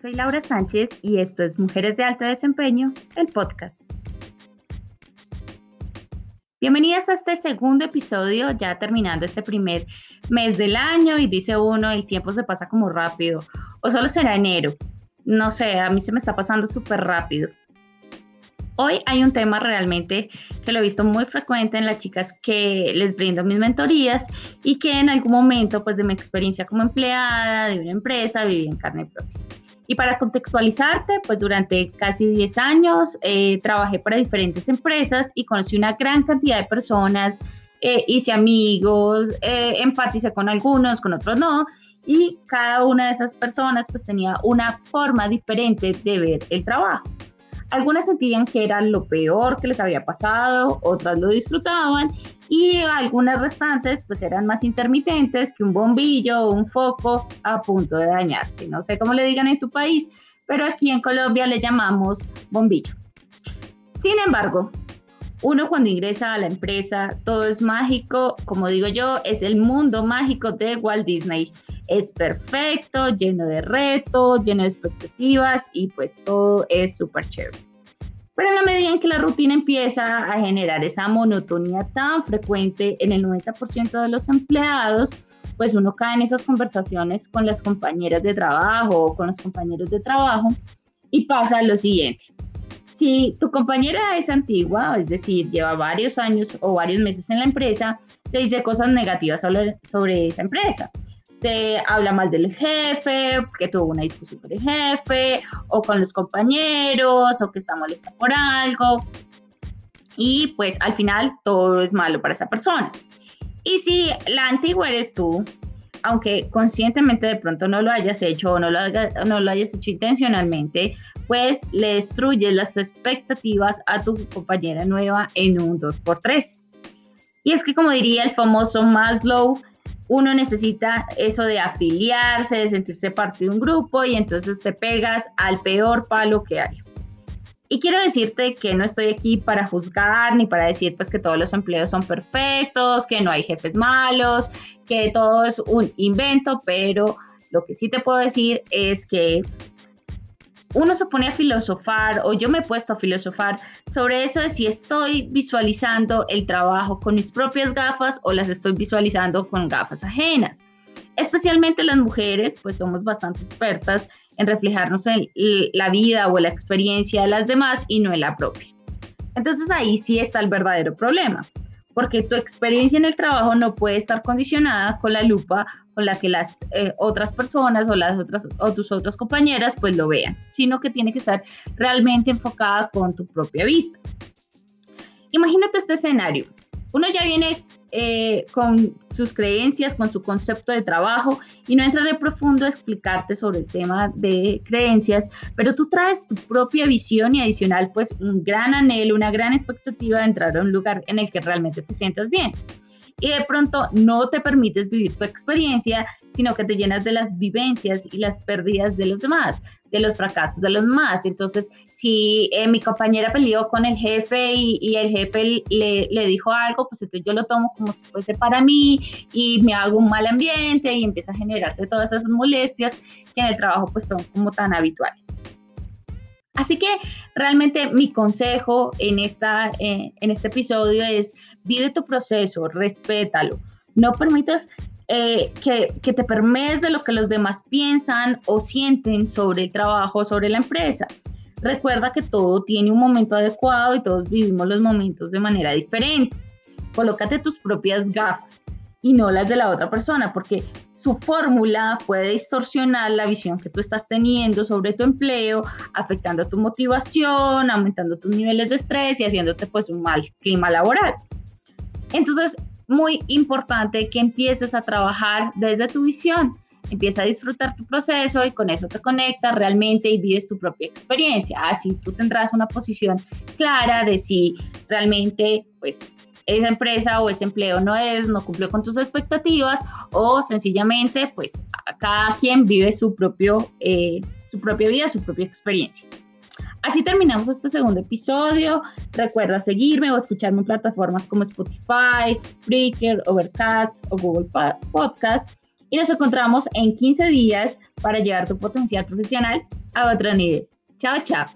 Soy Laura Sánchez y esto es Mujeres de Alto Desempeño, el podcast. Bienvenidas a este segundo episodio, ya terminando este primer mes del año y dice uno, el tiempo se pasa como rápido, o solo será enero. No sé, a mí se me está pasando súper rápido. Hoy hay un tema realmente que lo he visto muy frecuente en las chicas que les brindo mis mentorías y que en algún momento, pues de mi experiencia como empleada de una empresa, viví en carne propia. Y para contextualizarte, pues durante casi 10 años eh, trabajé para diferentes empresas y conocí una gran cantidad de personas, eh, hice amigos, eh, con algunos, con otros no, y cada una de esas personas pues tenía una forma diferente de ver el trabajo. Algunas sentían que era lo peor que les había pasado, otras lo disfrutaban y algunas restantes pues eran más intermitentes que un bombillo o un foco a punto de dañarse. No sé cómo le digan en tu país, pero aquí en Colombia le llamamos bombillo. Sin embargo, uno cuando ingresa a la empresa, todo es mágico, como digo yo, es el mundo mágico de Walt Disney es perfecto, lleno de retos, lleno de expectativas y pues todo es súper chévere. Pero en la medida en que la rutina empieza a generar esa monotonía tan frecuente en el 90% de los empleados, pues uno cae en esas conversaciones con las compañeras de trabajo o con los compañeros de trabajo y pasa lo siguiente. Si tu compañera es antigua, es decir, lleva varios años o varios meses en la empresa, te dice cosas negativas sobre, sobre esa empresa te habla mal del jefe, que tuvo una discusión con el jefe, o con los compañeros, o que está molesta por algo. Y pues al final todo es malo para esa persona. Y si la antigua eres tú, aunque conscientemente de pronto no lo hayas hecho o no lo, no lo hayas hecho intencionalmente, pues le destruyes las expectativas a tu compañera nueva en un 2x3. Y es que como diría el famoso Maslow, uno necesita eso de afiliarse, de sentirse parte de un grupo y entonces te pegas al peor palo que hay. Y quiero decirte que no estoy aquí para juzgar ni para decir pues que todos los empleos son perfectos, que no hay jefes malos, que todo es un invento, pero lo que sí te puedo decir es que uno se pone a filosofar o yo me he puesto a filosofar sobre eso de si estoy visualizando el trabajo con mis propias gafas o las estoy visualizando con gafas ajenas. Especialmente las mujeres, pues somos bastante expertas en reflejarnos en la vida o la experiencia de las demás y no en la propia. Entonces ahí sí está el verdadero problema porque tu experiencia en el trabajo no puede estar condicionada con la lupa con la que las eh, otras personas o las otras o tus otras compañeras pues lo vean, sino que tiene que estar realmente enfocada con tu propia vista. Imagínate este escenario. Uno ya viene eh, con sus creencias, con su concepto de trabajo y no entraré profundo a explicarte sobre el tema de creencias, pero tú traes tu propia visión y adicional pues un gran anhelo, una gran expectativa de entrar a un lugar en el que realmente te sientas bien y de pronto no te permites vivir tu experiencia, sino que te llenas de las vivencias y las pérdidas de los demás, de los fracasos de los demás. Entonces, si eh, mi compañera peleó con el jefe y, el jefe le, le, dijo algo, pues entonces yo lo tomo como si fuese para mí y me hago un mal ambiente y empieza a generarse todas esas molestias que en el trabajo pues son como tan habituales. Así que realmente mi consejo en, esta, eh, en este episodio es vive tu proceso, respétalo. No permitas eh, que, que, te permees de lo que los demás piensan o sienten sobre el trabajo, sobre la empresa. Recuerda que todo tiene un momento adecuado y todos vivimos los momentos de manera diferente. Colócate tus propias gafas y no las de la otra persona, porque su fórmula puede distorsionar la visión que tú estás teniendo sobre tu empleo, afectando tu motivación, aumentando tus niveles de estrés y haciéndote pues un mal clima laboral. Entonces, muy importante que empieces a trabajar desde tu visión. Empieza a disfrutar tu proceso y con eso te conectas realmente y vives tu propia experiencia. Así tú tendrás una posición clara de si realmente pues esa empresa o ese empleo no es, no cumplió con tus expectativas o sencillamente pues cada quien vive su, propio, eh, su propia vida, su propia experiencia. Así terminamos este segundo episodio. Recuerda seguirme o escucharme en plataformas como Spotify, Breaker, Overcast o Google Podcast. Y nos encontramos en 15 días para llevar tu potencial profesional a otro nivel. Chao, chao.